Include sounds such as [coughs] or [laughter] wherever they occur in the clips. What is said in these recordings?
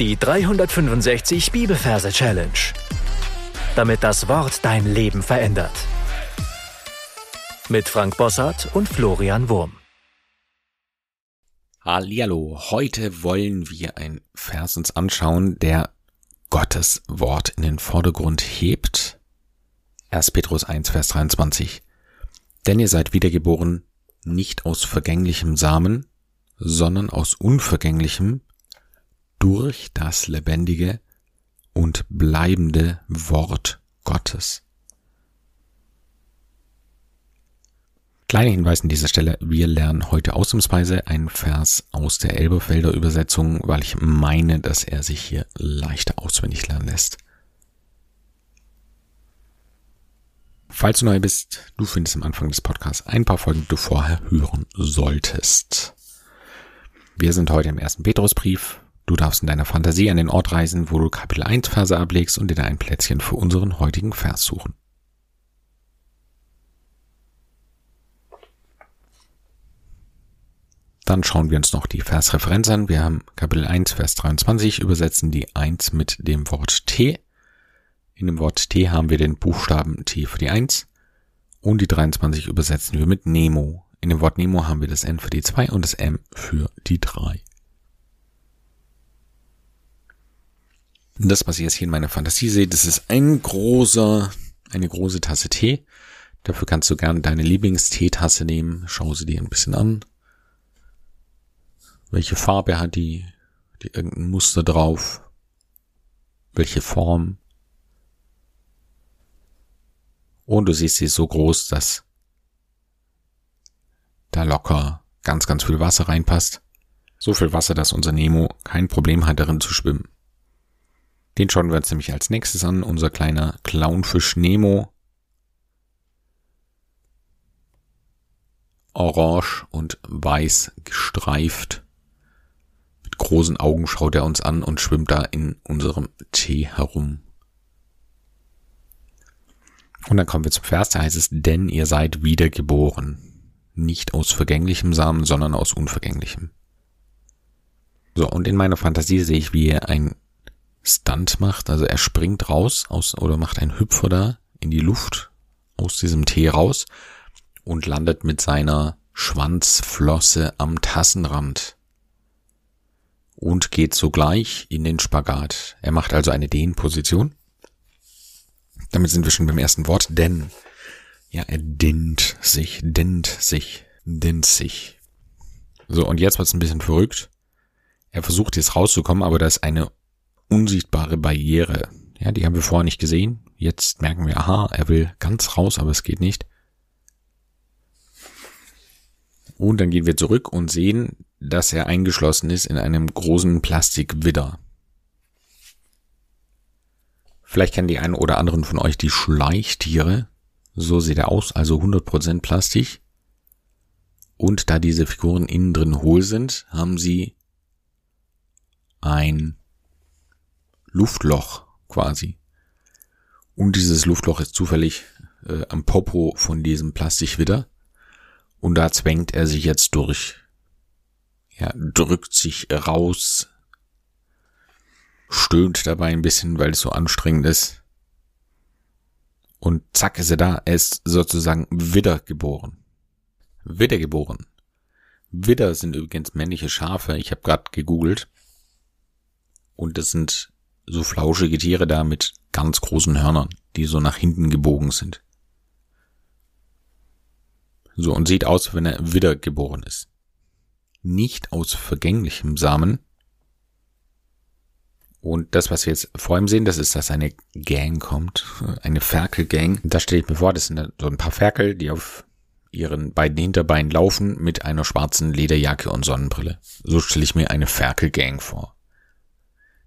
Die 365 Bibelverse Challenge. Damit das Wort dein Leben verändert. Mit Frank Bossart und Florian Wurm. Hallihallo, heute wollen wir ein Vers uns anschauen, der Gottes Wort in den Vordergrund hebt. 1. Petrus 1, Vers 23. Denn ihr seid wiedergeboren, nicht aus vergänglichem Samen, sondern aus unvergänglichem, durch das lebendige und bleibende Wort Gottes. Kleiner Hinweis an dieser Stelle, wir lernen heute ausnahmsweise einen Vers aus der Elberfelder Übersetzung, weil ich meine, dass er sich hier leichter auswendig lernen lässt. Falls du neu bist, du findest am Anfang des Podcasts ein paar Folgen, die du vorher hören solltest. Wir sind heute im ersten Petrusbrief, Du darfst in deiner Fantasie an den Ort reisen, wo du Kapitel 1 Verse ablegst und dir ein Plätzchen für unseren heutigen Vers suchen. Dann schauen wir uns noch die Versreferenz an. Wir haben Kapitel 1, Vers 23, übersetzen die 1 mit dem Wort T. In dem Wort T haben wir den Buchstaben T für die 1 und die 23 übersetzen wir mit Nemo. In dem Wort Nemo haben wir das N für die 2 und das M für die 3. Das, was ich jetzt hier in meiner Fantasie sehe, das ist ein großer, eine große Tasse Tee. Dafür kannst du gerne deine Lieblingsteetasse nehmen. Schau sie dir ein bisschen an. Welche Farbe hat die? Die irgendein Muster drauf? Welche Form? Und du siehst, sie so groß, dass da locker ganz, ganz viel Wasser reinpasst. So viel Wasser, dass unser Nemo kein Problem hat, darin zu schwimmen. Den schauen wir uns nämlich als nächstes an, unser kleiner Clownfisch Nemo. Orange und weiß gestreift. Mit großen Augen schaut er uns an und schwimmt da in unserem Tee herum. Und dann kommen wir zum Vers, da heißt es, denn ihr seid wiedergeboren. Nicht aus vergänglichem Samen, sondern aus unvergänglichem. So, und in meiner Fantasie sehe ich, wie ein Stunt macht. Also er springt raus aus oder macht einen Hüpfer da in die Luft aus diesem Tee raus und landet mit seiner Schwanzflosse am Tassenrand und geht sogleich in den Spagat. Er macht also eine Dehnposition. Damit sind wir schon beim ersten Wort, denn ja, er dehnt sich, dehnt sich, dehnt sich. So, und jetzt wird's ein bisschen verrückt. Er versucht jetzt rauszukommen, aber da ist eine unsichtbare Barriere. Ja, die haben wir vorher nicht gesehen. Jetzt merken wir, aha, er will ganz raus, aber es geht nicht. Und dann gehen wir zurück und sehen, dass er eingeschlossen ist in einem großen Plastikwidder. Vielleicht kennen die einen oder anderen von euch die Schleichtiere. So sieht er aus, also 100% Plastik. Und da diese Figuren innen drin hohl sind, haben sie ein Luftloch quasi. Und dieses Luftloch ist zufällig äh, am Popo von diesem Plastikwitter. Und da zwängt er sich jetzt durch. Ja, drückt sich raus, stöhnt dabei ein bisschen, weil es so anstrengend ist. Und zack ist er da. Er ist sozusagen wiedergeboren. Wiedergeboren. Widder sind übrigens männliche Schafe. Ich habe gerade gegoogelt. Und das sind so flauschige Tiere da mit ganz großen Hörnern, die so nach hinten gebogen sind. So, und sieht aus, wenn er wiedergeboren ist. Nicht aus vergänglichem Samen. Und das, was wir jetzt vor ihm sehen, das ist, dass eine Gang kommt, eine Ferkelgang. Da stelle ich mir vor, das sind so ein paar Ferkel, die auf ihren beiden Hinterbeinen laufen mit einer schwarzen Lederjacke und Sonnenbrille. So stelle ich mir eine Ferkelgang vor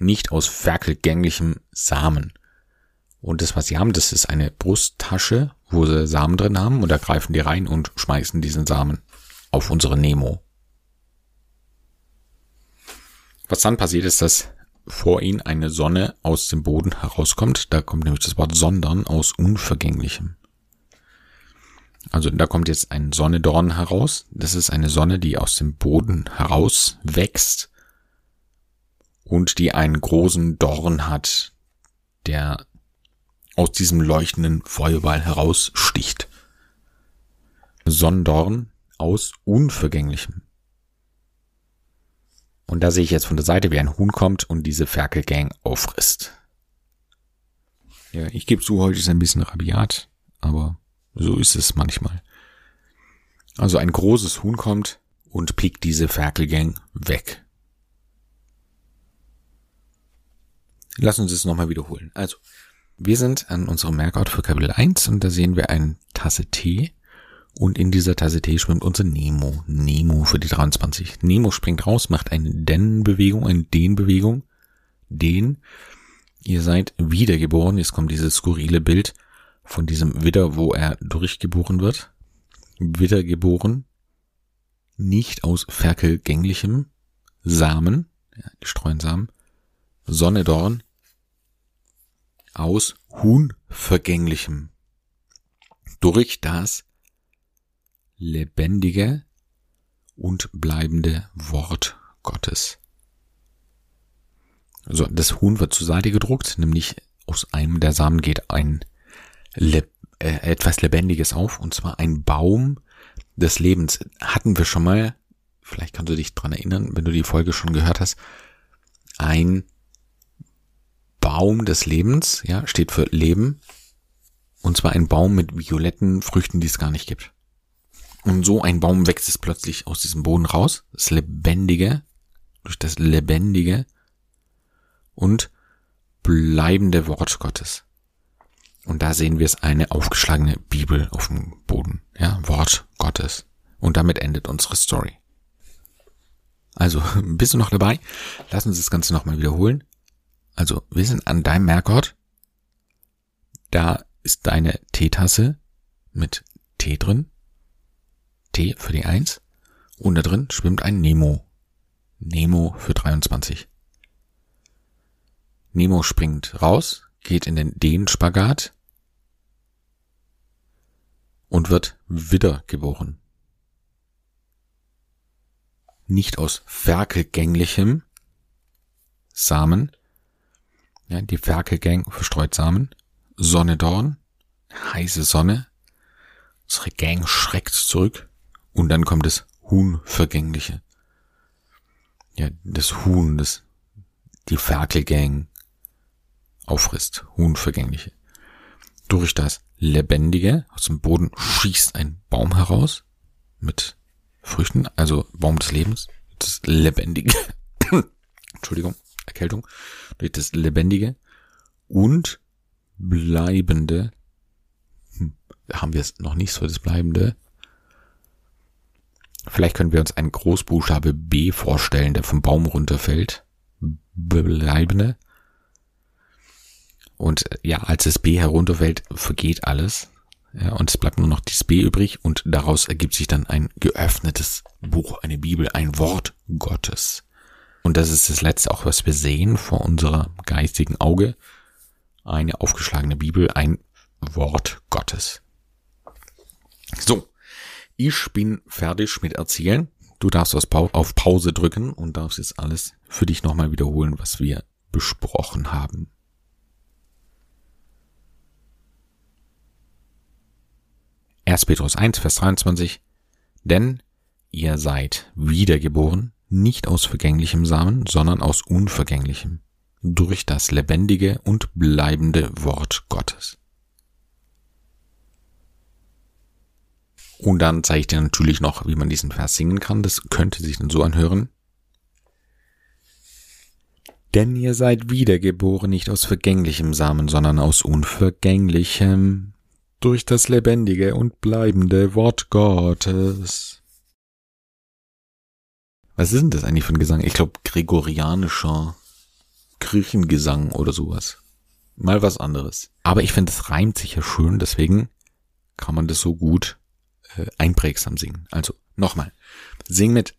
nicht aus ferkelgänglichem Samen. Und das, was sie haben, das ist eine Brusttasche, wo sie Samen drin haben und da greifen die rein und schmeißen diesen Samen auf unsere Nemo. Was dann passiert ist, dass vor ihnen eine Sonne aus dem Boden herauskommt. Da kommt nämlich das Wort sondern aus Unvergänglichem. Also da kommt jetzt ein Sonnedorn heraus. Das ist eine Sonne, die aus dem Boden heraus wächst und die einen großen Dorn hat, der aus diesem leuchtenden Feuerball heraussticht. Sonnendorn aus Unvergänglichem. Und da sehe ich jetzt von der Seite, wie ein Huhn kommt und diese Ferkelgang auffrisst. Ja, ich gebe zu, heute ist ein bisschen rabiat, aber so ist es manchmal. Also ein großes Huhn kommt und pickt diese Ferkelgang weg. Lass uns es nochmal wiederholen. Also, wir sind an unserem Merkort für Kapitel 1 und da sehen wir eine Tasse Tee und in dieser Tasse Tee schwimmt unser Nemo. Nemo für die 23. Nemo springt raus, macht eine Den-Bewegung, eine Den-Bewegung. Den. Ihr seid wiedergeboren. Jetzt kommt dieses skurrile Bild von diesem Widder, wo er durchgeboren wird. Wiedergeboren. Nicht aus ferkelgänglichem Samen. Ja, die streuen Samen. Sonnedorn. Aus Huhnvergänglichem. Durch das lebendige und bleibende Wort Gottes. Also das Huhn wird zur Seite gedruckt, nämlich aus einem der Samen geht ein Le äh, etwas Lebendiges auf, und zwar ein Baum des Lebens. Hatten wir schon mal, vielleicht kannst du dich dran erinnern, wenn du die Folge schon gehört hast, ein Baum des Lebens, ja, steht für Leben, und zwar ein Baum mit violetten Früchten, die es gar nicht gibt. Und so ein Baum wächst es plötzlich aus diesem Boden raus, das Lebendige, durch das Lebendige und bleibende Wort Gottes. Und da sehen wir es eine aufgeschlagene Bibel auf dem Boden, ja, Wort Gottes. Und damit endet unsere Story. Also, [laughs] bist du noch dabei? Lass uns das Ganze nochmal wiederholen. Also, wir sind an deinem Merkort. Da ist deine Teetasse mit Tee drin. T für die 1 und da drin schwimmt ein Nemo. Nemo für 23. Nemo springt raus, geht in den D-Spagat und wird wiedergeboren. Nicht aus ferkelgänglichem Samen, ja, die Ferkelgang verstreut Samen, Sonne Dorn, heiße Sonne, unsere Gang schreckt zurück, und dann kommt das Huhn-Vergängliche. Ja, das Huhn, das die Ferkelgang auffrisst. Huhn-Vergängliche. Durch das Lebendige aus dem Boden schießt ein Baum heraus mit Früchten, also Baum des Lebens. Das Lebendige. [coughs] Entschuldigung, Erkältung. Durch das Lebendige und bleibende. Hm, haben wir es noch nicht so, das bleibende. Vielleicht können wir uns einen Großbuchstabe B vorstellen, der vom Baum runterfällt. Bleibende. Und äh, ja, als das B herunterfällt, vergeht alles. Ja, und es bleibt nur noch dieses B übrig und daraus ergibt sich dann ein geöffnetes Buch, eine Bibel, ein Wort Gottes. Und das ist das Letzte auch, was wir sehen vor unserer geistigen Auge. Eine aufgeschlagene Bibel, ein Wort Gottes. So, ich bin fertig mit Erzählen. Du darfst auf Pause drücken und darfst jetzt alles für dich nochmal wiederholen, was wir besprochen haben. Erst Petrus 1, Vers 23. Denn ihr seid wiedergeboren, nicht aus vergänglichem Samen, sondern aus unvergänglichem, durch das lebendige und bleibende Wort Gottes. Und dann zeige ich dir natürlich noch, wie man diesen Vers singen kann. Das könnte sich dann so anhören. Denn ihr seid wiedergeboren nicht aus vergänglichem Samen, sondern aus unvergänglichem, durch das lebendige und bleibende Wort Gottes. Was ist denn das eigentlich für ein Gesang? Ich glaube, gregorianischer Kirchengesang oder sowas. Mal was anderes. Aber ich finde, es reimt sich ja schön, deswegen kann man das so gut äh, einprägsam singen. Also nochmal. Sing mit.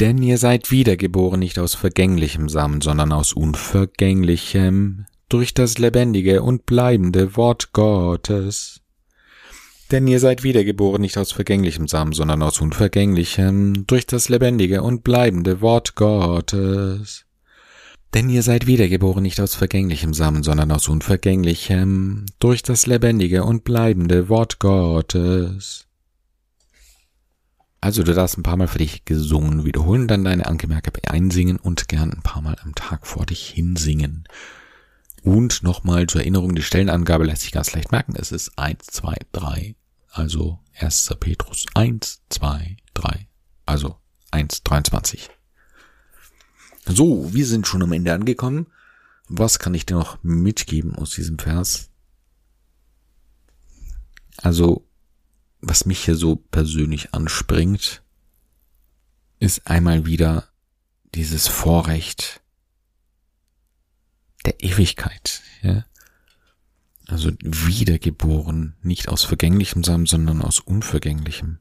Denn ihr seid wiedergeboren nicht aus vergänglichem Samen, sondern aus unvergänglichem, durch das lebendige und bleibende Wort Gottes. Denn ihr seid wiedergeboren nicht aus vergänglichem Samen, sondern aus unvergänglichem, durch das lebendige und bleibende Wort Gottes. Denn ihr seid wiedergeboren nicht aus vergänglichem Samen, sondern aus unvergänglichem, durch das lebendige und bleibende Wort Gottes. Also du darfst ein paar Mal für dich gesungen wiederholen, dann deine Angemerke einsingen und gern ein paar Mal am Tag vor dich hinsingen. Und nochmal zur Erinnerung, die Stellenangabe lässt sich ganz leicht merken. Es ist 1, 2, 3. Also 1. Petrus 1, 2, 3. Also 1, 23. So, wir sind schon am Ende angekommen. Was kann ich dir noch mitgeben aus diesem Vers? Also, was mich hier so persönlich anspringt, ist einmal wieder dieses Vorrecht der Ewigkeit. Ja? Also wiedergeboren, nicht aus vergänglichem Samen, sondern aus unvergänglichem.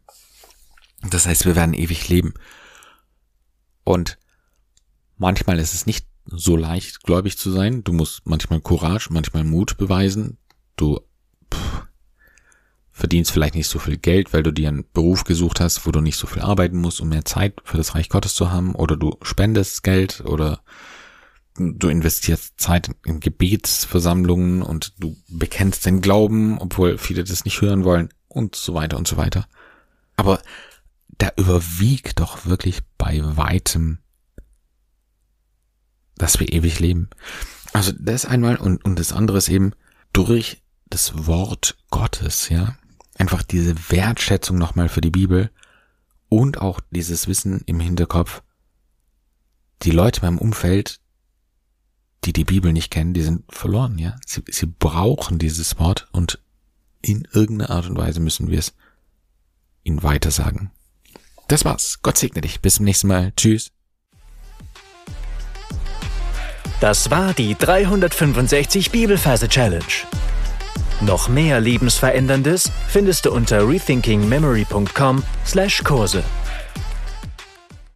Das heißt, wir werden ewig leben. Und Manchmal ist es nicht so leicht, gläubig zu sein. Du musst manchmal Courage, manchmal Mut beweisen. Du pff, verdienst vielleicht nicht so viel Geld, weil du dir einen Beruf gesucht hast, wo du nicht so viel arbeiten musst, um mehr Zeit für das Reich Gottes zu haben. Oder du spendest Geld oder du investierst Zeit in Gebetsversammlungen und du bekennst den Glauben, obwohl viele das nicht hören wollen und so weiter und so weiter. Aber da überwiegt doch wirklich bei weitem dass wir ewig leben. Also das einmal und, und das andere ist eben durch das Wort Gottes, ja. Einfach diese Wertschätzung nochmal für die Bibel und auch dieses Wissen im Hinterkopf, die Leute beim Umfeld, die die Bibel nicht kennen, die sind verloren, ja. Sie, sie brauchen dieses Wort und in irgendeiner Art und Weise müssen wir es ihnen weitersagen. Das war's. Gott segne dich. Bis zum nächsten Mal. Tschüss. Das war die 365 Bibelferse Challenge. Noch mehr Lebensveränderndes findest du unter rethinkingmemory.com/Kurse.